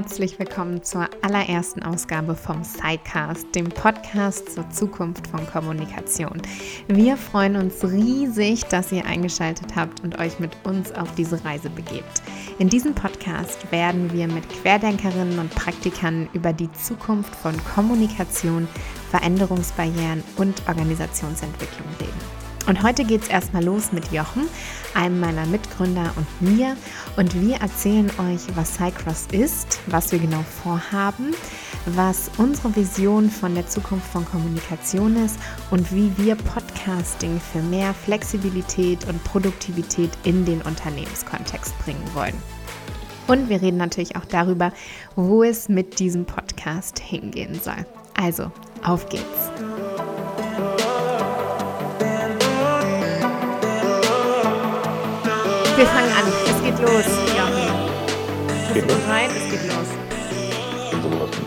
Herzlich willkommen zur allerersten Ausgabe vom Sidecast, dem Podcast zur Zukunft von Kommunikation. Wir freuen uns riesig, dass ihr eingeschaltet habt und euch mit uns auf diese Reise begebt. In diesem Podcast werden wir mit Querdenkerinnen und Praktikern über die Zukunft von Kommunikation, Veränderungsbarrieren und Organisationsentwicklung reden. Und heute geht es erstmal los mit Jochen, einem meiner Mitgründer und mir. Und wir erzählen euch, was Cycross ist, was wir genau vorhaben, was unsere Vision von der Zukunft von Kommunikation ist und wie wir Podcasting für mehr Flexibilität und Produktivität in den Unternehmenskontext bringen wollen. Und wir reden natürlich auch darüber, wo es mit diesem Podcast hingehen soll. Also, auf geht's! Wir fangen an. Es geht los. Ja. Bist du bereit? Es geht los.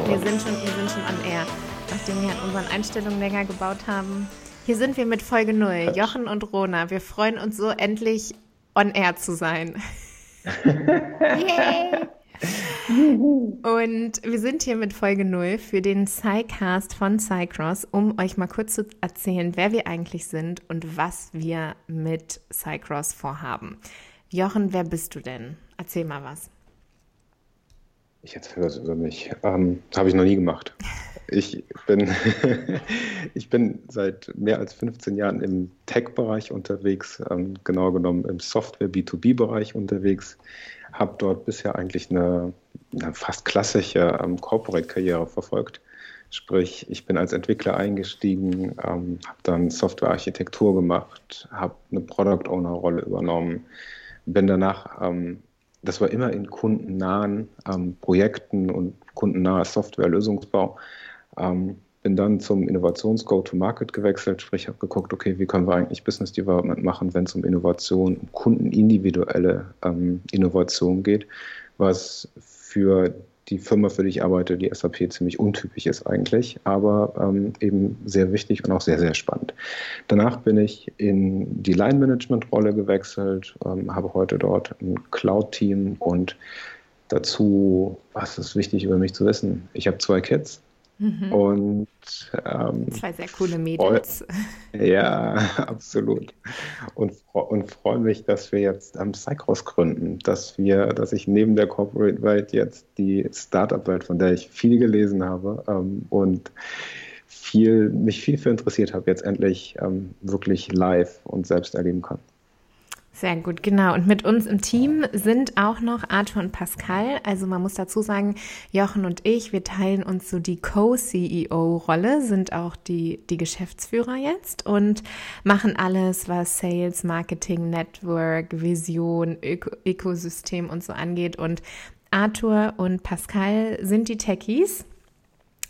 Wir sind, schon, wir sind schon on air. Nachdem wir an unseren Einstellungen länger gebaut haben. Hier sind wir mit Folge 0. Jochen und Rona. Wir freuen uns so, endlich on air zu sein. Yay! Und wir sind hier mit Folge 0 für den Psycast von Cycross, um euch mal kurz zu erzählen, wer wir eigentlich sind und was wir mit Cycross vorhaben. Jochen, wer bist du denn? Erzähl mal was. Ich erzähle was über mich. Ähm, Habe ich noch nie gemacht. Ich bin, ich bin seit mehr als 15 Jahren im Tech-Bereich unterwegs, ähm, genauer genommen im Software-B2B-Bereich unterwegs. Habe dort bisher eigentlich eine, eine fast klassische ähm, Corporate-Karriere verfolgt. Sprich, ich bin als Entwickler eingestiegen, ähm, habe dann Software-Architektur gemacht, habe eine Product-Owner-Rolle übernommen, bin danach, ähm, das war immer in kundennahen ähm, Projekten und kundennaher Software-Lösungsbau. Ähm, bin dann zum Innovations-Go-to-Market gewechselt, sprich habe geguckt, okay, wie können wir eigentlich Business Development machen, wenn es um Innovation, um kundenindividuelle ähm, Innovation geht, was für die Firma, für die ich arbeite, die SAP, ziemlich untypisch ist eigentlich, aber ähm, eben sehr wichtig und auch sehr, sehr spannend. Danach bin ich in die Line-Management-Rolle gewechselt, ähm, habe heute dort ein Cloud-Team und dazu, was ist wichtig über mich zu wissen? Ich habe zwei Kids, Mhm. Und ähm, zwei sehr coole Mädels. Ja, absolut. Und, und freue mich, dass wir jetzt am Cycross gründen, dass wir, dass ich neben der Corporate-Welt jetzt die Startup-Welt, von der ich viel gelesen habe ähm, und viel, mich viel für interessiert habe, jetzt endlich ähm, wirklich live und selbst erleben kann. Sehr gut, genau. Und mit uns im Team sind auch noch Arthur und Pascal. Also man muss dazu sagen, Jochen und ich, wir teilen uns so die Co-CEO-Rolle, sind auch die, die Geschäftsführer jetzt und machen alles, was Sales, Marketing, Network, Vision, Öko Ökosystem und so angeht. Und Arthur und Pascal sind die Techies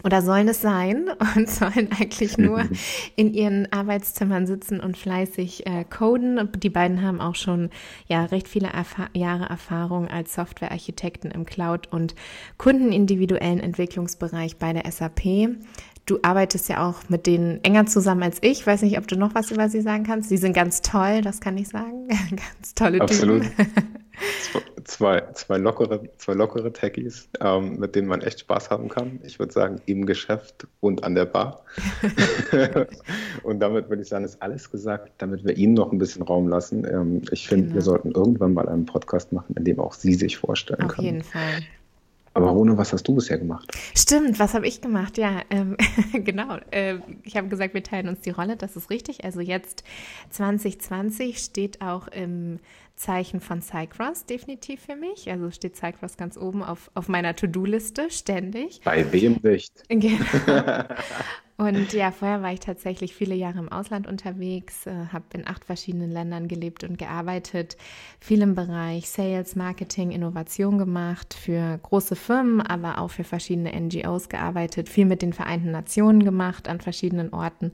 oder sollen es sein und sollen eigentlich nur in ihren Arbeitszimmern sitzen und fleißig äh, coden. Die beiden haben auch schon ja recht viele Erfa Jahre Erfahrung als Softwarearchitekten im Cloud und kundenindividuellen Entwicklungsbereich bei der SAP. Du arbeitest ja auch mit denen enger zusammen als ich. Weiß nicht, ob du noch was über sie sagen kannst. Sie sind ganz toll, das kann ich sagen. ganz tolle Absolut. Typen. Zwei, zwei, lockere, zwei lockere Techies, ähm, mit denen man echt Spaß haben kann. Ich würde sagen, im Geschäft und an der Bar. und damit würde ich sagen, ist alles gesagt, damit wir Ihnen noch ein bisschen Raum lassen. Ähm, ich finde, genau. wir sollten irgendwann mal einen Podcast machen, in dem auch Sie sich vorstellen Auf können. Auf jeden Fall. Aber Rune, was hast du bisher gemacht? Stimmt, was habe ich gemacht? Ja, ähm, genau. Äh, ich habe gesagt, wir teilen uns die Rolle, das ist richtig. Also jetzt 2020 steht auch im Zeichen von Cycross definitiv für mich. Also steht Cycross ganz oben auf, auf meiner To-Do-Liste ständig. Bei wem nicht? Genau. Und ja, vorher war ich tatsächlich viele Jahre im Ausland unterwegs, äh, habe in acht verschiedenen Ländern gelebt und gearbeitet, viel im Bereich Sales, Marketing, Innovation gemacht, für große Firmen, aber auch für verschiedene NGOs gearbeitet, viel mit den Vereinten Nationen gemacht an verschiedenen Orten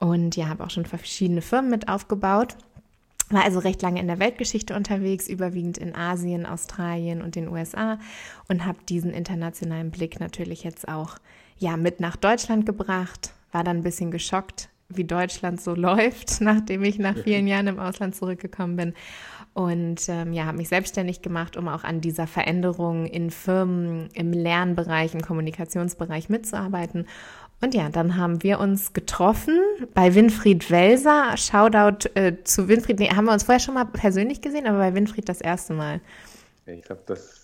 und ja, habe auch schon verschiedene Firmen mit aufgebaut. War also recht lange in der Weltgeschichte unterwegs, überwiegend in Asien, Australien und den USA und habe diesen internationalen Blick natürlich jetzt auch ja mit nach Deutschland gebracht. War dann ein bisschen geschockt, wie Deutschland so läuft, nachdem ich nach vielen Jahren im Ausland zurückgekommen bin. Und ähm, ja, habe mich selbstständig gemacht, um auch an dieser Veränderung in Firmen, im Lernbereich, im Kommunikationsbereich mitzuarbeiten. Und ja, dann haben wir uns getroffen bei Winfried Welser. Shoutout äh, zu Winfried. Nee, haben wir uns vorher schon mal persönlich gesehen, aber bei Winfried das erste Mal. Ich glaube, das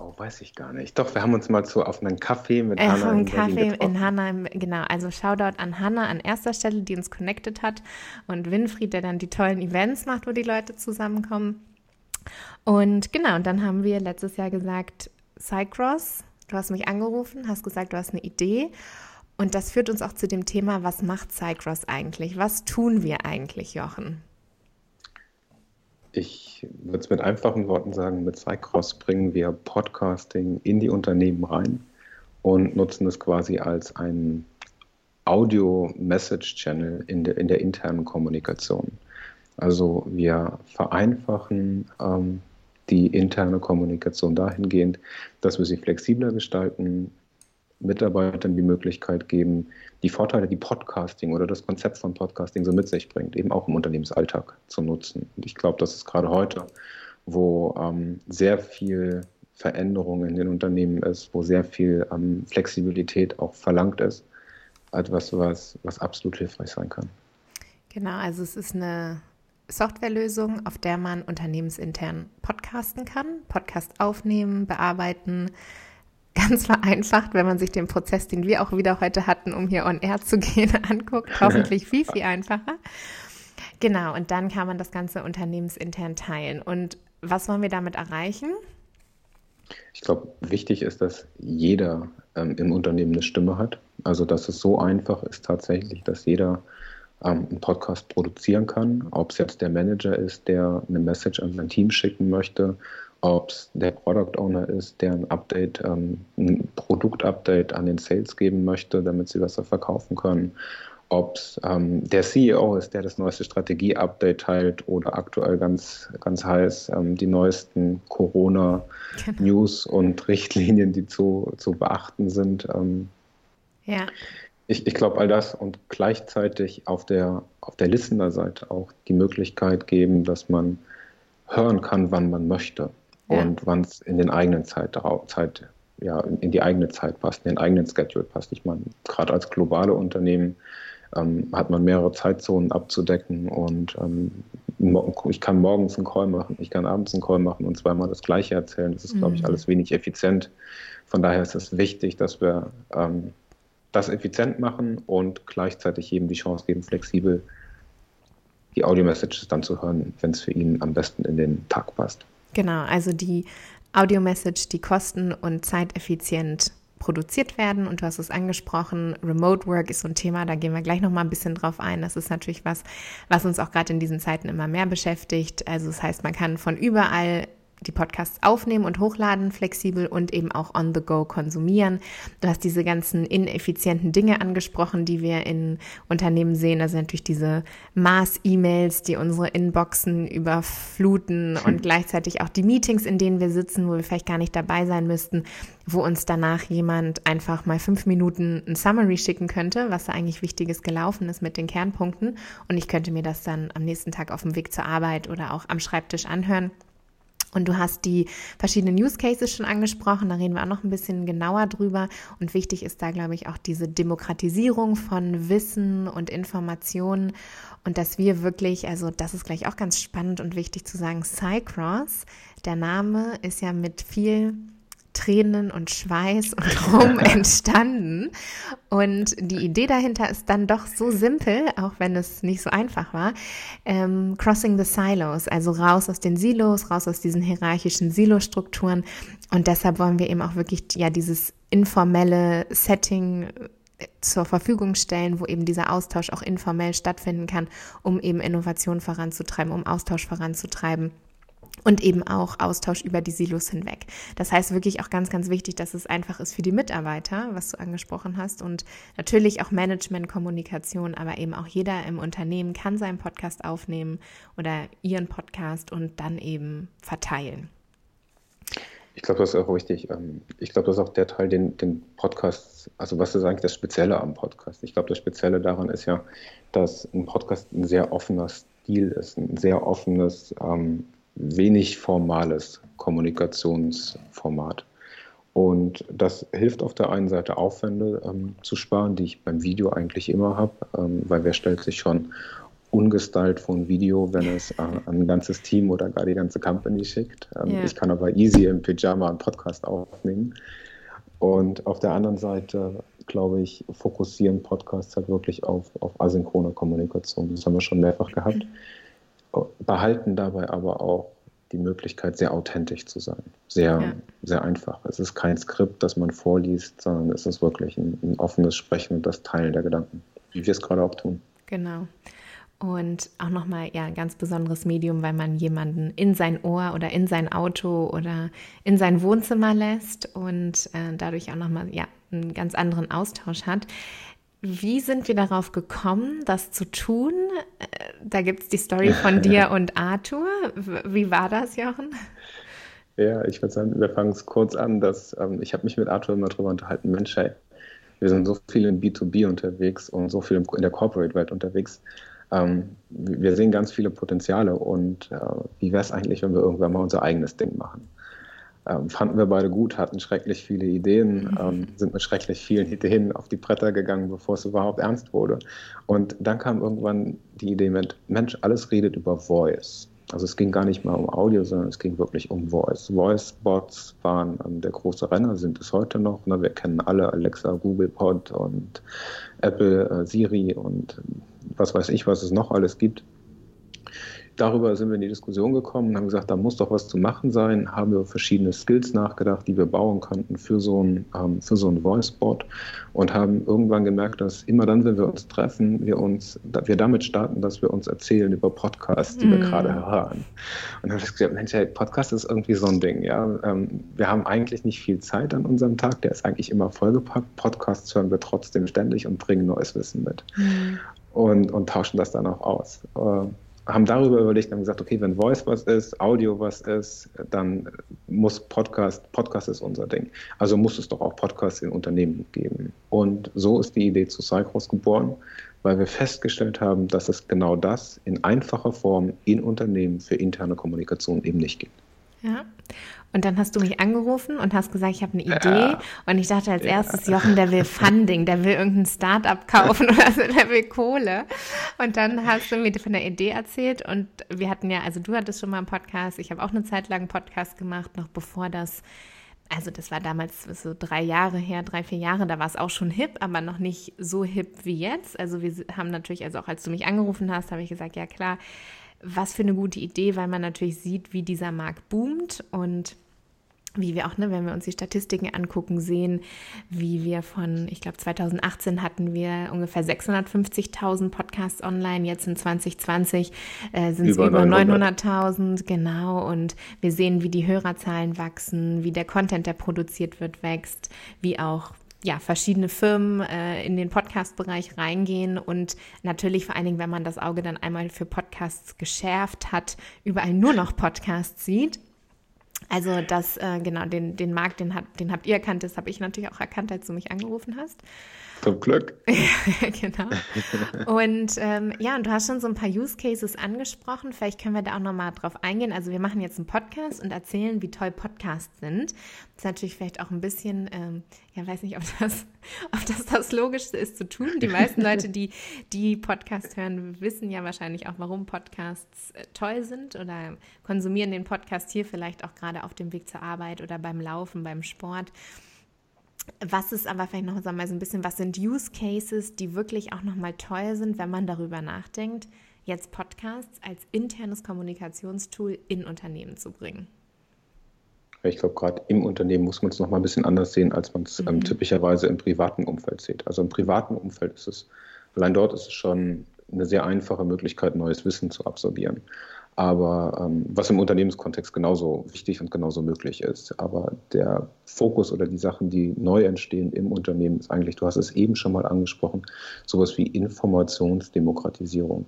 Oh, weiß ich gar nicht. Doch, wir haben uns mal so auf einen Kaffee mit äh, Hanna einen Kaffee in Hanna, genau. Also Shoutout an Hanna an erster Stelle, die uns connected hat und Winfried, der dann die tollen Events macht, wo die Leute zusammenkommen. Und genau, und dann haben wir letztes Jahr gesagt, Cycross, du hast mich angerufen, hast gesagt, du hast eine Idee. Und das führt uns auch zu dem Thema, was macht Cycross eigentlich? Was tun wir eigentlich, Jochen? Ich würde es mit einfachen Worten sagen, mit Cycross bringen wir Podcasting in die Unternehmen rein und nutzen es quasi als einen Audio-Message-Channel in der, in der internen Kommunikation. Also wir vereinfachen ähm, die interne Kommunikation dahingehend, dass wir sie flexibler gestalten, Mitarbeitern die Möglichkeit geben, die Vorteile, die Podcasting oder das Konzept von Podcasting so mit sich bringt, eben auch im Unternehmensalltag zu nutzen. Und ich glaube, das ist gerade heute, wo ähm, sehr viel Veränderung in den Unternehmen ist, wo sehr viel ähm, Flexibilität auch verlangt ist, etwas, was, was absolut hilfreich sein kann. Genau, also es ist eine Softwarelösung, auf der man unternehmensintern podcasten kann, Podcast aufnehmen, bearbeiten, ganz vereinfacht, wenn man sich den Prozess, den wir auch wieder heute hatten, um hier on air zu gehen, anguckt. Hoffentlich viel, viel einfacher. Genau, und dann kann man das Ganze unternehmensintern teilen. Und was wollen wir damit erreichen? Ich glaube, wichtig ist, dass jeder ähm, im Unternehmen eine Stimme hat. Also, dass es so einfach ist tatsächlich, dass jeder ähm, einen Podcast produzieren kann. Ob es jetzt der Manager ist, der eine Message an sein Team schicken möchte ob es der Product Owner ist, der ein Update, ähm, ein Produktupdate an den Sales geben möchte, damit sie besser verkaufen können, ob es ähm, der CEO ist, der das neueste Strategie-Update teilt oder aktuell ganz, ganz heiß ähm, die neuesten Corona-News genau. und Richtlinien, die zu, zu beachten sind. Ähm, ja. Ich, ich glaube, all das und gleichzeitig auf der, auf der Listener-Seite auch die Möglichkeit geben, dass man hören kann, wann man möchte ja. und wann es in den eigenen Zeit, Zeit, ja, in die eigene Zeit passt, in den eigenen Schedule passt. Ich meine, gerade als globale Unternehmen ähm, hat man mehrere Zeitzonen abzudecken und ähm, ich kann morgens einen Call machen, ich kann abends einen Call machen und zweimal das Gleiche erzählen. Das ist, mhm. glaube ich, alles wenig effizient. Von daher ist es wichtig, dass wir ähm, das effizient machen und gleichzeitig jedem die Chance geben, flexibel die Audio-Messages dann zu hören, wenn es für ihn am besten in den Tag passt. Genau, also die Audio-Message, die kosten- und zeiteffizient produziert werden. Und du hast es angesprochen, Remote Work ist so ein Thema, da gehen wir gleich nochmal ein bisschen drauf ein. Das ist natürlich was, was uns auch gerade in diesen Zeiten immer mehr beschäftigt. Also das heißt, man kann von überall die Podcasts aufnehmen und hochladen, flexibel und eben auch on the go konsumieren. Du hast diese ganzen ineffizienten Dinge angesprochen, die wir in Unternehmen sehen. Also natürlich diese Mass-E-Mails, die unsere Inboxen überfluten und gleichzeitig auch die Meetings, in denen wir sitzen, wo wir vielleicht gar nicht dabei sein müssten, wo uns danach jemand einfach mal fünf Minuten ein Summary schicken könnte, was da eigentlich Wichtiges gelaufen ist mit den Kernpunkten. Und ich könnte mir das dann am nächsten Tag auf dem Weg zur Arbeit oder auch am Schreibtisch anhören. Und du hast die verschiedenen Use Cases schon angesprochen, da reden wir auch noch ein bisschen genauer drüber. Und wichtig ist da, glaube ich, auch diese Demokratisierung von Wissen und Informationen und dass wir wirklich, also das ist gleich auch ganz spannend und wichtig zu sagen, Cycross, der Name ist ja mit viel Tränen und Schweiß und Rum entstanden. Und die Idee dahinter ist dann doch so simpel, auch wenn es nicht so einfach war. Ähm, crossing the Silos, also raus aus den Silos, raus aus diesen hierarchischen Silostrukturen. Und deshalb wollen wir eben auch wirklich ja dieses informelle Setting äh, zur Verfügung stellen, wo eben dieser Austausch auch informell stattfinden kann, um eben Innovation voranzutreiben, um Austausch voranzutreiben und eben auch Austausch über die Silos hinweg. Das heißt wirklich auch ganz, ganz wichtig, dass es einfach ist für die Mitarbeiter, was du angesprochen hast und natürlich auch Management, Kommunikation, aber eben auch jeder im Unternehmen kann seinen Podcast aufnehmen oder ihren Podcast und dann eben verteilen. Ich glaube, das ist auch richtig. Ähm, ich glaube, das ist auch der Teil, den, den Podcast, also was ist eigentlich das Spezielle am Podcast? Ich glaube, das Spezielle daran ist ja, dass ein Podcast ein sehr offener Stil ist, ein sehr offenes, ähm, wenig formales Kommunikationsformat. Und das hilft auf der einen Seite Aufwände ähm, zu sparen, die ich beim Video eigentlich immer habe, ähm, weil wer stellt sich schon ungestylt vor ein Video, wenn es äh, ein ganzes Team oder gar die ganze Company schickt. Ähm, yeah. Ich kann aber easy im Pyjama einen Podcast aufnehmen. Und auf der anderen Seite, glaube ich, fokussieren Podcasts halt wirklich auf, auf asynchrone Kommunikation. Das haben wir schon mehrfach gehabt. Behalten dabei aber auch die Möglichkeit, sehr authentisch zu sein. Sehr, ja. sehr einfach. Es ist kein Skript, das man vorliest, sondern es ist wirklich ein, ein offenes Sprechen und das Teilen der Gedanken, wie wir es gerade auch tun. Genau. Und auch nochmal ja, ein ganz besonderes Medium, weil man jemanden in sein Ohr oder in sein Auto oder in sein Wohnzimmer lässt und äh, dadurch auch nochmal ja, einen ganz anderen Austausch hat. Wie sind wir darauf gekommen, das zu tun? Äh, da gibt es die Story von dir und Arthur. Wie war das, Jochen? Ja, ich würde sagen, wir fangen es kurz an, dass ähm, ich habe mich mit Arthur immer darüber unterhalten, Mensch, hey, wir sind so viel in B2B unterwegs und so viel in der Corporate-Welt unterwegs ähm, wir sehen ganz viele Potenziale und äh, wie wäre es eigentlich, wenn wir irgendwann mal unser eigenes Ding machen? Ähm, fanden wir beide gut, hatten schrecklich viele Ideen, mhm. ähm, sind mit schrecklich vielen Ideen auf die Bretter gegangen, bevor es überhaupt ernst wurde. Und dann kam irgendwann die Idee mit, Mensch, alles redet über Voice. Also es ging gar nicht mal um Audio, sondern es ging wirklich um Voice. Voice-Bots waren ähm, der große Renner, sind es heute noch. Ne? Wir kennen alle Alexa, Google Pod und Apple, äh, Siri und was weiß ich, was es noch alles gibt. Darüber sind wir in die Diskussion gekommen und haben gesagt, da muss doch was zu machen sein. Haben wir verschiedene Skills nachgedacht, die wir bauen könnten für so ein, ähm, für so ein Voice-Bot und haben irgendwann gemerkt, dass immer dann, wenn wir uns treffen, wir uns, wir damit starten, dass wir uns erzählen über Podcasts, die mm. wir gerade hören. Und dann habe ich gesagt, Mensch, hey, Podcast ist irgendwie so ein Ding, ja. Ähm, wir haben eigentlich nicht viel Zeit an unserem Tag, der ist eigentlich immer vollgepackt. Podcasts hören wir trotzdem ständig und bringen neues Wissen mit. Mm und, und tauschen das dann auch aus. Äh, haben darüber überlegt und gesagt, okay, wenn Voice was ist, Audio was ist, dann muss Podcast, Podcast ist unser Ding. Also muss es doch auch Podcasts in Unternehmen geben. Und so ist die Idee zu Cycross geboren, weil wir festgestellt haben, dass es genau das in einfacher Form in Unternehmen für interne Kommunikation eben nicht gibt. Ja. Und dann hast du mich angerufen und hast gesagt, ich habe eine Idee. Ja. Und ich dachte als erstes, Jochen, der will Funding, der will irgendein Startup kaufen oder so, der will Kohle. Und dann hast du mir von der Idee erzählt. Und wir hatten ja, also du hattest schon mal einen Podcast, ich habe auch eine Zeit lang einen Podcast gemacht, noch bevor das also das war damals so drei Jahre her, drei, vier Jahre, da war es auch schon hip, aber noch nicht so hip wie jetzt. Also wir haben natürlich, also auch als du mich angerufen hast, habe ich gesagt, ja klar, was für eine gute Idee, weil man natürlich sieht, wie dieser Markt boomt und wie wir auch, ne, wenn wir uns die Statistiken angucken, sehen, wie wir von, ich glaube 2018 hatten wir ungefähr 650.000 Podcasts online, jetzt in 2020 äh, sind es über, über 900.000, genau, und wir sehen, wie die Hörerzahlen wachsen, wie der Content, der produziert wird, wächst, wie auch ja, verschiedene Firmen äh, in den Podcast-Bereich reingehen und natürlich vor allen Dingen, wenn man das Auge dann einmal für Podcasts geschärft hat, überall nur noch Podcasts sieht. Also das, äh, genau, den, den Markt, den, hat, den habt ihr erkannt, das habe ich natürlich auch erkannt, als du mich angerufen hast. Zum Glück. genau. Und ähm, ja, und du hast schon so ein paar Use Cases angesprochen. Vielleicht können wir da auch nochmal drauf eingehen. Also wir machen jetzt einen Podcast und erzählen, wie toll Podcasts sind. Das ist natürlich vielleicht auch ein bisschen, ähm, ja, weiß nicht, ob das, ob das das Logischste ist zu tun. Die meisten Leute, die die Podcast hören, wissen ja wahrscheinlich auch, warum Podcasts äh, toll sind oder konsumieren den Podcast hier vielleicht auch gerade auf dem Weg zur Arbeit oder beim Laufen, beim Sport. Was ist aber vielleicht noch mal so ein bisschen, was sind Use Cases, die wirklich auch nochmal toll sind, wenn man darüber nachdenkt, jetzt Podcasts als internes Kommunikationstool in Unternehmen zu bringen? Ich glaube, gerade im Unternehmen muss man es nochmal ein bisschen anders sehen, als man es ähm, mhm. ähm, typischerweise im privaten Umfeld sieht. Also im privaten Umfeld ist es, allein dort ist es schon eine sehr einfache Möglichkeit, neues Wissen zu absorbieren aber ähm, was im Unternehmenskontext genauso wichtig und genauso möglich ist. Aber der Fokus oder die Sachen, die neu entstehen im Unternehmen, ist eigentlich, du hast es eben schon mal angesprochen, sowas wie Informationsdemokratisierung.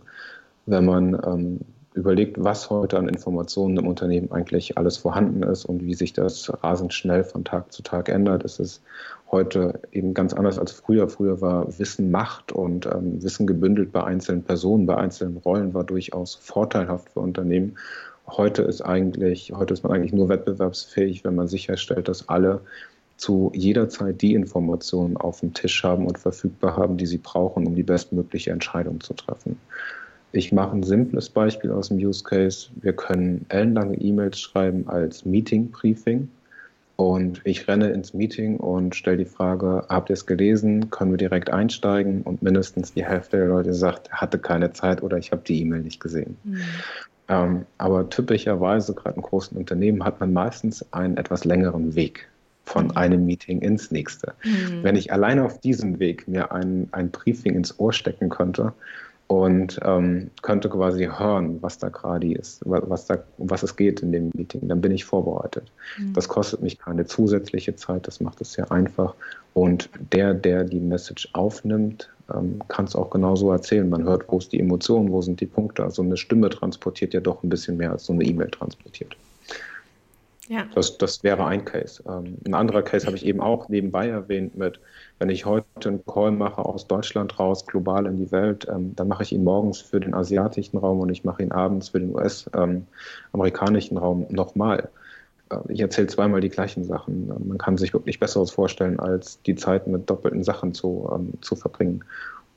Wenn man ähm, überlegt, was heute an Informationen im Unternehmen eigentlich alles vorhanden ist und wie sich das rasend schnell von Tag zu Tag ändert. Es ist heute eben ganz anders als früher. Früher war Wissen Macht und ähm, Wissen gebündelt bei einzelnen Personen, bei einzelnen Rollen war durchaus vorteilhaft für Unternehmen. Heute ist eigentlich, heute ist man eigentlich nur wettbewerbsfähig, wenn man sicherstellt, dass alle zu jeder Zeit die Informationen auf dem Tisch haben und verfügbar haben, die sie brauchen, um die bestmögliche Entscheidung zu treffen. Ich mache ein simples Beispiel aus dem Use Case. Wir können ellenlange E-Mails schreiben als Meeting-Briefing. Und ich renne ins Meeting und stelle die Frage, habt ihr es gelesen? Können wir direkt einsteigen? Und mindestens die Hälfte der Leute sagt, hatte keine Zeit oder ich habe die E-Mail nicht gesehen. Mhm. Ähm, aber typischerweise, gerade in großen Unternehmen, hat man meistens einen etwas längeren Weg von mhm. einem Meeting ins nächste. Mhm. Wenn ich alleine auf diesem Weg mir ein, ein Briefing ins Ohr stecken könnte, und ähm, könnte quasi hören, was da gerade ist, was, da, um was es geht in dem Meeting. Dann bin ich vorbereitet. Mhm. Das kostet mich keine zusätzliche Zeit, das macht es sehr einfach. Und der, der die Message aufnimmt, ähm, kann es auch genauso erzählen. Man hört, wo ist die Emotion, wo sind die Punkte. Also eine Stimme transportiert ja doch ein bisschen mehr als so eine E-Mail transportiert. Ja. Das, das wäre ein Case. Ähm, ein anderer Case habe ich eben auch nebenbei erwähnt mit, wenn ich heute einen Call mache aus Deutschland raus, global in die Welt, ähm, dann mache ich ihn morgens für den asiatischen Raum und ich mache ihn abends für den US-amerikanischen ähm, Raum nochmal. Äh, ich erzähle zweimal die gleichen Sachen. Man kann sich wirklich Besseres vorstellen, als die Zeit mit doppelten Sachen zu, ähm, zu verbringen.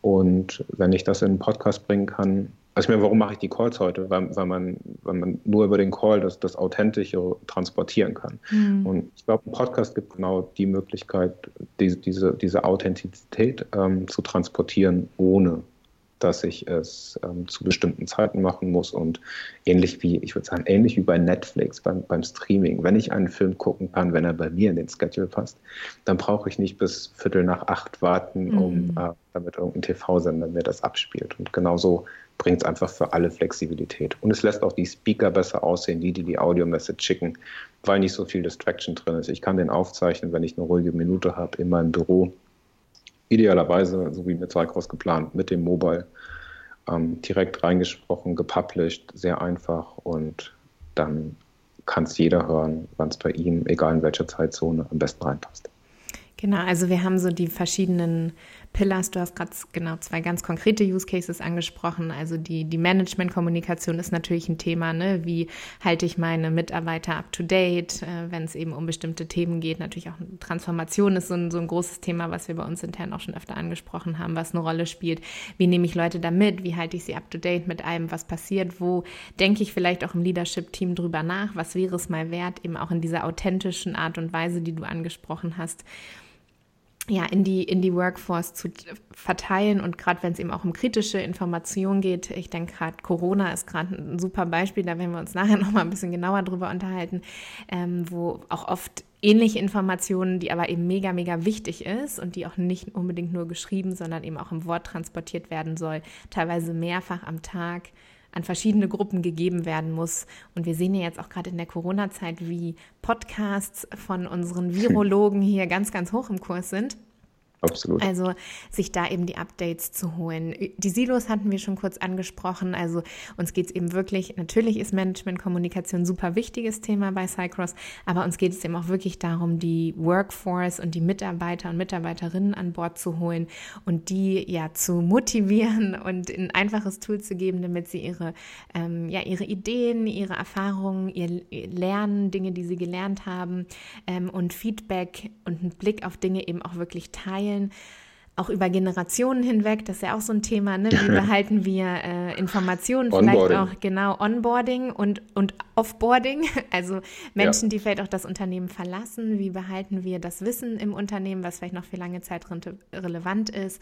Und wenn ich das in einen Podcast bringen kann, also ich meine, warum mache ich die Calls heute? Weil, weil, man, weil man nur über den Call das, das Authentische transportieren kann. Mhm. Und ich glaube, ein Podcast gibt genau die Möglichkeit, diese, diese, diese Authentizität ähm, zu transportieren, ohne dass ich es ähm, zu bestimmten Zeiten machen muss und ähnlich wie, ich würde sagen, ähnlich wie bei Netflix, beim, beim Streaming. Wenn ich einen Film gucken kann, wenn er bei mir in den Schedule passt, dann brauche ich nicht bis Viertel nach acht warten, mhm. um äh, damit irgendein TV-Sender mir das abspielt. Und genauso bringt es einfach für alle Flexibilität. Und es lässt auch die Speaker besser aussehen, die, die die Audio-Message schicken, weil nicht so viel Distraction drin ist. Ich kann den aufzeichnen, wenn ich eine ruhige Minute habe in meinem Büro. Idealerweise, so wie mit Cycross geplant, mit dem Mobile ähm, direkt reingesprochen, gepublished, sehr einfach und dann kann es jeder hören, wann es bei ihm, egal in welcher Zeitzone, am besten reinpasst. Genau, also wir haben so die verschiedenen Pillars. Du hast gerade genau zwei ganz konkrete Use Cases angesprochen. Also die, die Management-Kommunikation ist natürlich ein Thema. Ne? Wie halte ich meine Mitarbeiter up to date, äh, wenn es eben um bestimmte Themen geht? Natürlich auch Transformation ist so ein, so ein großes Thema, was wir bei uns intern auch schon öfter angesprochen haben, was eine Rolle spielt. Wie nehme ich Leute da mit? Wie halte ich sie up to date mit allem, was passiert? Wo denke ich vielleicht auch im Leadership-Team drüber nach? Was wäre es mal wert, eben auch in dieser authentischen Art und Weise, die du angesprochen hast? Ja, in die, in die Workforce zu verteilen. Und gerade wenn es eben auch um kritische Informationen geht, ich denke gerade Corona ist gerade ein super Beispiel, da werden wir uns nachher nochmal ein bisschen genauer drüber unterhalten, ähm, wo auch oft ähnliche Informationen, die aber eben mega, mega wichtig ist und die auch nicht unbedingt nur geschrieben, sondern eben auch im Wort transportiert werden soll, teilweise mehrfach am Tag an verschiedene Gruppen gegeben werden muss. Und wir sehen ja jetzt auch gerade in der Corona-Zeit, wie Podcasts von unseren Virologen hier ganz, ganz hoch im Kurs sind. Absolut. Also sich da eben die Updates zu holen. Die Silos hatten wir schon kurz angesprochen. Also uns geht es eben wirklich, natürlich ist Management-Kommunikation ein super wichtiges Thema bei Cycross, aber uns geht es eben auch wirklich darum, die Workforce und die Mitarbeiter und Mitarbeiterinnen an Bord zu holen und die ja zu motivieren und ein einfaches Tool zu geben, damit sie ihre, ähm, ja, ihre Ideen, ihre Erfahrungen, ihr Lernen, Dinge, die sie gelernt haben ähm, und Feedback und einen Blick auf Dinge eben auch wirklich teilen teilen, auch über Generationen hinweg. Das ist ja auch so ein Thema. Ne? Wie behalten wir äh, Informationen, vielleicht auch genau Onboarding und, und Offboarding, also Menschen, ja. die vielleicht auch das Unternehmen verlassen. Wie behalten wir das Wissen im Unternehmen, was vielleicht noch für lange Zeit relevant ist?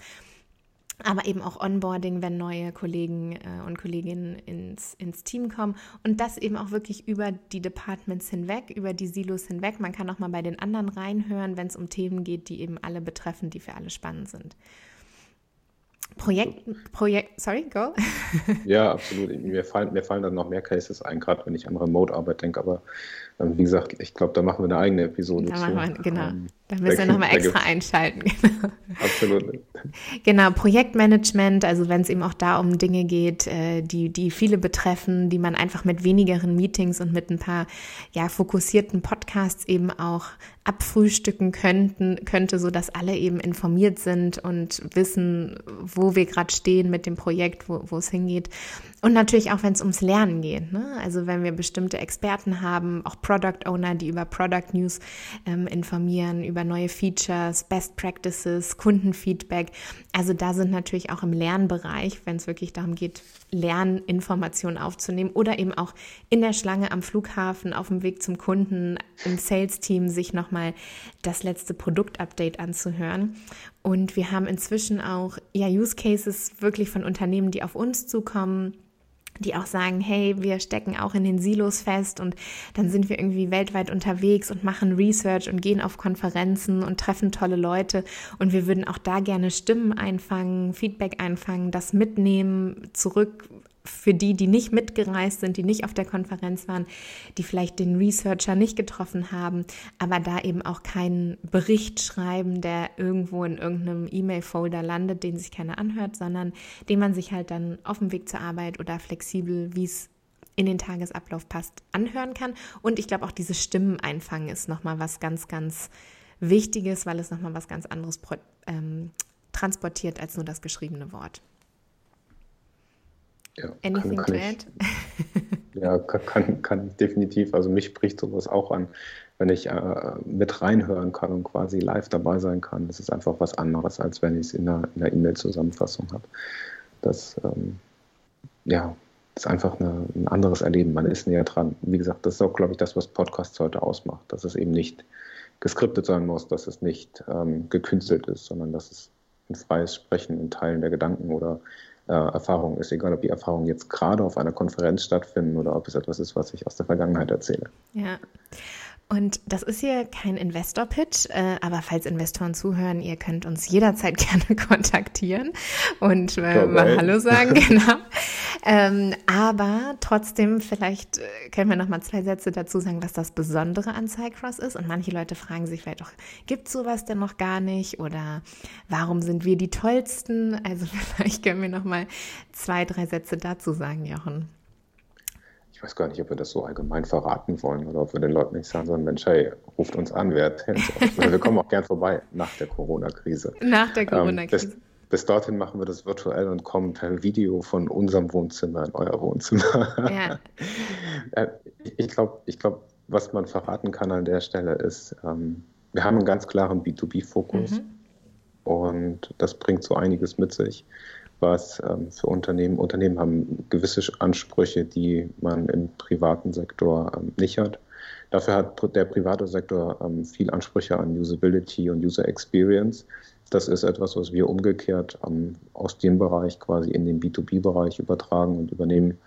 Aber eben auch Onboarding, wenn neue Kollegen äh, und Kolleginnen ins, ins Team kommen und das eben auch wirklich über die Departments hinweg, über die Silos hinweg. Man kann auch mal bei den anderen reinhören, wenn es um Themen geht, die eben alle betreffen, die für alle spannend sind. Projekt, Projekt, sorry, go. ja, absolut. Mir fallen, mir fallen dann noch mehr Cases ein, gerade wenn ich an Remote-Arbeit denke, aber ähm, wie gesagt, ich glaube, da machen wir eine eigene Episode da zu. Wir, genau, ähm, Da müssen wir nochmal extra einschalten. Genau. Absolut. Genau, Projektmanagement, also wenn es eben auch da um Dinge geht, äh, die, die viele betreffen, die man einfach mit wenigeren Meetings und mit ein paar ja, fokussierten Podcasts eben auch abfrühstücken könnten, könnte, so dass alle eben informiert sind und wissen, wo wir gerade stehen mit dem Projekt, wo, wo es hingeht. Und natürlich auch, wenn es ums Lernen geht. Ne? Also wenn wir bestimmte Experten haben, auch Product Owner, die über Product News ähm, informieren, über neue Features, Best Practices, Kundenfeedback. Also da sind natürlich auch im Lernbereich, wenn es wirklich darum geht, Lerninformationen aufzunehmen oder eben auch in der Schlange am Flughafen, auf dem Weg zum Kunden, im Sales-Team sich nochmal das letzte Produktupdate anzuhören. Und wir haben inzwischen auch ja, Use Cases wirklich von Unternehmen, die auf uns zukommen die auch sagen, hey, wir stecken auch in den Silos fest und dann sind wir irgendwie weltweit unterwegs und machen Research und gehen auf Konferenzen und treffen tolle Leute. Und wir würden auch da gerne Stimmen einfangen, Feedback einfangen, das mitnehmen, zurück für die, die nicht mitgereist sind, die nicht auf der Konferenz waren, die vielleicht den Researcher nicht getroffen haben, aber da eben auch keinen Bericht schreiben, der irgendwo in irgendeinem E-Mail-Folder landet, den sich keiner anhört, sondern den man sich halt dann auf dem Weg zur Arbeit oder flexibel, wie es in den Tagesablauf passt, anhören kann. Und ich glaube auch dieses Stimmen einfangen ist nochmal was ganz, ganz Wichtiges, weil es nochmal was ganz anderes ähm, transportiert als nur das geschriebene Wort. Ja, Anything kann, kann add? ja, kann, kann definitiv. Also mich spricht sowas auch an, wenn ich äh, mit reinhören kann und quasi live dabei sein kann. Das ist einfach was anderes, als wenn ich es in einer E-Mail-Zusammenfassung habe. Das ähm, ja, ist einfach eine, ein anderes Erleben. Man ist näher dran. Wie gesagt, das ist auch, glaube ich, das, was Podcasts heute ausmacht. Dass es eben nicht geskriptet sein muss, dass es nicht ähm, gekünstelt ist, sondern dass es ein freies Sprechen und Teilen der Gedanken oder äh, Erfahrung ist, egal ob die Erfahrungen jetzt gerade auf einer Konferenz stattfinden oder ob es etwas ist, was ich aus der Vergangenheit erzähle. Ja. Und das ist hier kein Investor-Pitch, äh, aber falls Investoren zuhören, ihr könnt uns jederzeit gerne kontaktieren und äh, mal Hallo sagen, genau. Ähm, aber trotzdem, vielleicht äh, können wir noch mal zwei Sätze dazu sagen, was das Besondere an Cycross ist. Und manche Leute fragen sich vielleicht auch, gibt es sowas denn noch gar nicht? Oder warum sind wir die Tollsten? Also vielleicht können wir noch mal zwei, drei Sätze dazu sagen, Jochen ich weiß gar nicht, ob wir das so allgemein verraten wollen oder ob wir den Leuten nicht sagen sollen, Mensch, hey, ruft uns an, wer Wir kommen auch gern vorbei nach der Corona-Krise. Nach der Corona-Krise. Ähm, bis, bis, dorthin machen wir das virtuell und kommen per Video von unserem Wohnzimmer in euer Wohnzimmer. Ja. ich glaube, ich glaub, was man verraten kann an der Stelle ist, ähm, wir haben einen ganz klaren B2B-Fokus mhm. und das bringt so einiges mit sich was ähm, für Unternehmen. Unternehmen haben gewisse Ansprüche, die man im privaten Sektor ähm, nicht hat. Dafür hat der private Sektor ähm, viel Ansprüche an Usability und User Experience. Das ist etwas, was wir umgekehrt ähm, aus dem Bereich quasi in den B2B-Bereich übertragen und übernehmen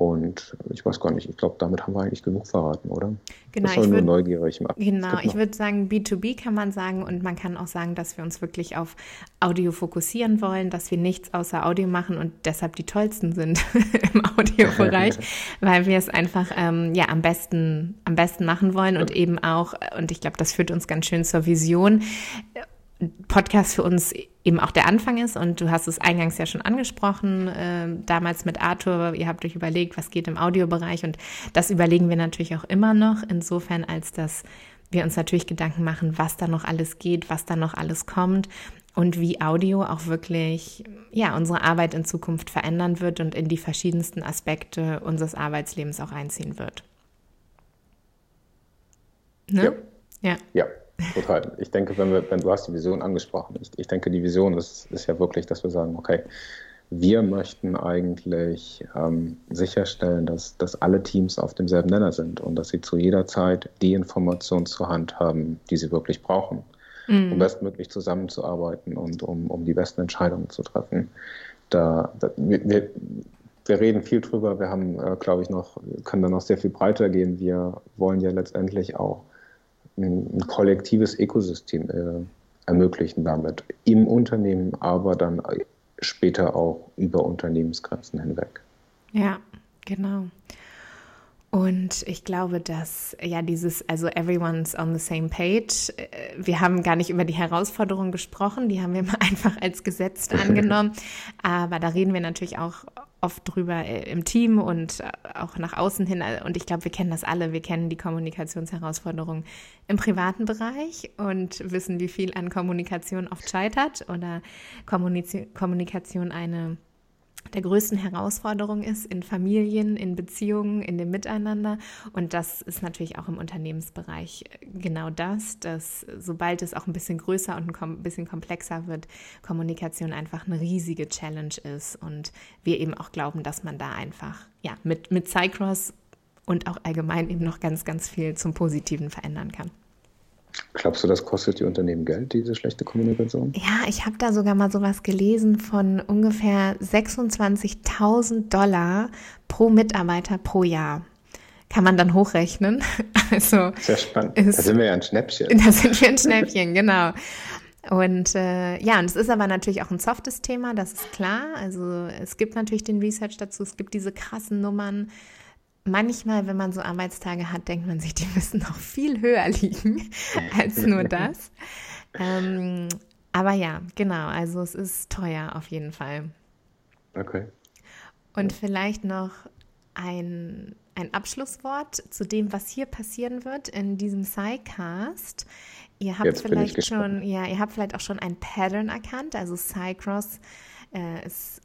und ich weiß gar nicht, ich glaube, damit haben wir eigentlich genug verraten, oder? Genau, das soll ich nur würd, neugierig machen. Genau, ich würde sagen, B2B kann man sagen und man kann auch sagen, dass wir uns wirklich auf Audio fokussieren wollen, dass wir nichts außer Audio machen und deshalb die tollsten sind im Audiobereich, weil wir es einfach ähm, ja am besten am besten machen wollen und eben auch und ich glaube, das führt uns ganz schön zur Vision Podcast für uns eben auch der Anfang ist. Und du hast es eingangs ja schon angesprochen, äh, damals mit Arthur, ihr habt euch überlegt, was geht im Audiobereich. Und das überlegen wir natürlich auch immer noch, insofern als dass wir uns natürlich Gedanken machen, was da noch alles geht, was da noch alles kommt und wie Audio auch wirklich ja, unsere Arbeit in Zukunft verändern wird und in die verschiedensten Aspekte unseres Arbeitslebens auch einziehen wird. Ne? Ja. ja. ja. Total. Ich denke, wenn, wir, wenn du hast die Vision angesprochen, ich, ich denke, die Vision ist, ist ja wirklich, dass wir sagen, okay, wir möchten eigentlich ähm, sicherstellen, dass, dass alle Teams auf demselben Nenner sind und dass sie zu jeder Zeit die Informationen zur Hand haben, die sie wirklich brauchen, mhm. um bestmöglich zusammenzuarbeiten und um, um die besten Entscheidungen zu treffen. Da, da wir, wir reden viel drüber, wir haben, äh, glaube ich, noch, können da noch sehr viel breiter gehen. Wir wollen ja letztendlich auch ein kollektives Ökosystem äh, ermöglichen damit. Im Unternehmen, aber dann später auch über Unternehmensgrenzen hinweg. Ja, genau. Und ich glaube, dass ja dieses, also everyone's on the same page, äh, wir haben gar nicht über die Herausforderungen gesprochen, die haben wir mal einfach als gesetzt angenommen. Aber da reden wir natürlich auch oft drüber äh, im Team und äh, auch nach außen hin. Und ich glaube, wir kennen das alle. Wir kennen die Kommunikationsherausforderungen im privaten Bereich und wissen, wie viel an Kommunikation oft scheitert oder Kommunikation eine der größten Herausforderungen ist in Familien, in Beziehungen, in dem Miteinander. Und das ist natürlich auch im Unternehmensbereich genau das, dass sobald es auch ein bisschen größer und ein bisschen komplexer wird, Kommunikation einfach eine riesige Challenge ist. Und wir eben auch glauben, dass man da einfach ja, mit, mit Cycross und auch allgemein eben noch ganz, ganz viel zum Positiven verändern kann. Glaubst du, das kostet die Unternehmen Geld, diese schlechte Kommunikation? Ja, ich habe da sogar mal sowas gelesen von ungefähr 26.000 Dollar pro Mitarbeiter pro Jahr. Kann man dann hochrechnen. Also Sehr spannend. Ist, da sind wir ja ein Schnäppchen. Da sind wir ein Schnäppchen, genau. Und äh, ja, und es ist aber natürlich auch ein softes Thema, das ist klar. Also es gibt natürlich den Research dazu, es gibt diese krassen Nummern manchmal, wenn man so Arbeitstage hat, denkt man sich, die müssen noch viel höher liegen als nur das. Ähm, aber ja, genau, also es ist teuer auf jeden Fall. Okay. Und vielleicht noch ein, ein Abschlusswort zu dem, was hier passieren wird in diesem Psycast. Ihr habt Jetzt vielleicht schon, ja, ihr habt vielleicht auch schon ein Pattern erkannt. Also Cycross äh, ist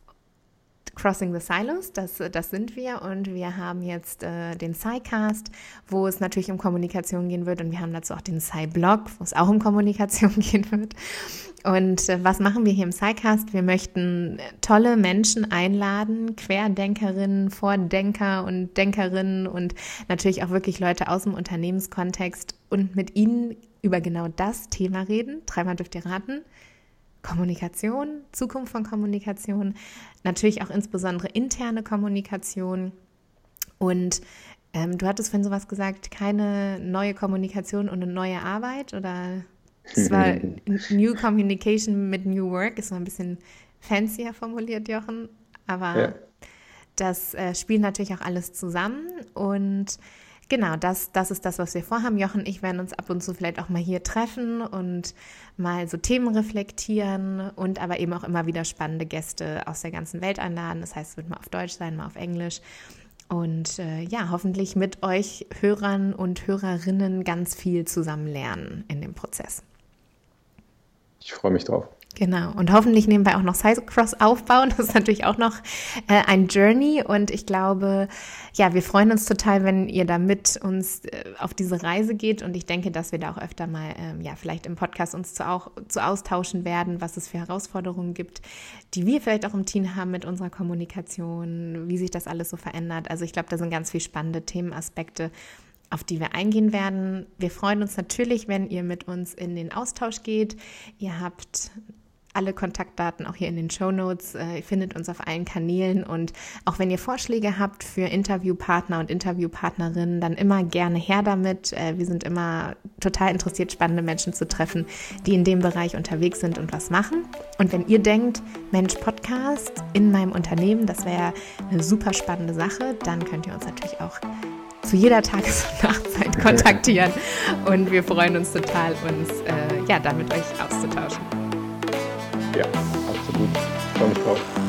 Crossing the Silos, das, das sind wir und wir haben jetzt äh, den SciCast, wo es natürlich um Kommunikation gehen wird und wir haben dazu auch den Sci-Blog, wo es auch um Kommunikation gehen wird. Und äh, was machen wir hier im SciCast? Wir möchten tolle Menschen einladen, Querdenkerinnen, Vordenker und Denkerinnen und natürlich auch wirklich Leute aus dem Unternehmenskontext und mit ihnen über genau das Thema reden. Dreimal dürft ihr raten. Kommunikation, Zukunft von Kommunikation, natürlich auch insbesondere interne Kommunikation. Und ähm, du hattest vorhin sowas gesagt, keine neue Kommunikation und eine neue Arbeit oder es war New Communication mit New Work, ist so ein bisschen fancier formuliert, Jochen, aber ja. das äh, spielt natürlich auch alles zusammen und Genau, das, das ist das, was wir vorhaben. Jochen und ich werden uns ab und zu vielleicht auch mal hier treffen und mal so Themen reflektieren und aber eben auch immer wieder spannende Gäste aus der ganzen Welt einladen. Das heißt, es wird mal auf Deutsch sein, mal auf Englisch. Und äh, ja, hoffentlich mit euch Hörern und Hörerinnen ganz viel zusammen lernen in dem Prozess. Ich freue mich drauf. Genau. Und hoffentlich nebenbei auch noch Cycross aufbauen. Das ist natürlich auch noch äh, ein Journey. Und ich glaube, ja, wir freuen uns total, wenn ihr da mit uns äh, auf diese Reise geht. Und ich denke, dass wir da auch öfter mal, ähm, ja, vielleicht im Podcast uns zu, auch, zu austauschen werden, was es für Herausforderungen gibt, die wir vielleicht auch im Team haben mit unserer Kommunikation, wie sich das alles so verändert. Also ich glaube, da sind ganz viele spannende Themenaspekte auf die wir eingehen werden. Wir freuen uns natürlich, wenn ihr mit uns in den Austausch geht. Ihr habt alle Kontaktdaten auch hier in den Show Notes. Äh, ihr findet uns auf allen Kanälen und auch wenn ihr Vorschläge habt für Interviewpartner und Interviewpartnerinnen, dann immer gerne her damit. Äh, wir sind immer total interessiert, spannende Menschen zu treffen, die in dem Bereich unterwegs sind und was machen. Und wenn ihr denkt, Mensch, Podcast in meinem Unternehmen, das wäre eine super spannende Sache, dann könnt ihr uns natürlich auch zu jeder Tages- und Nachtzeit kontaktieren. Und wir freuen uns total, uns äh, ja, da mit euch auszutauschen. Ja, absolut. Ich freue mich drauf.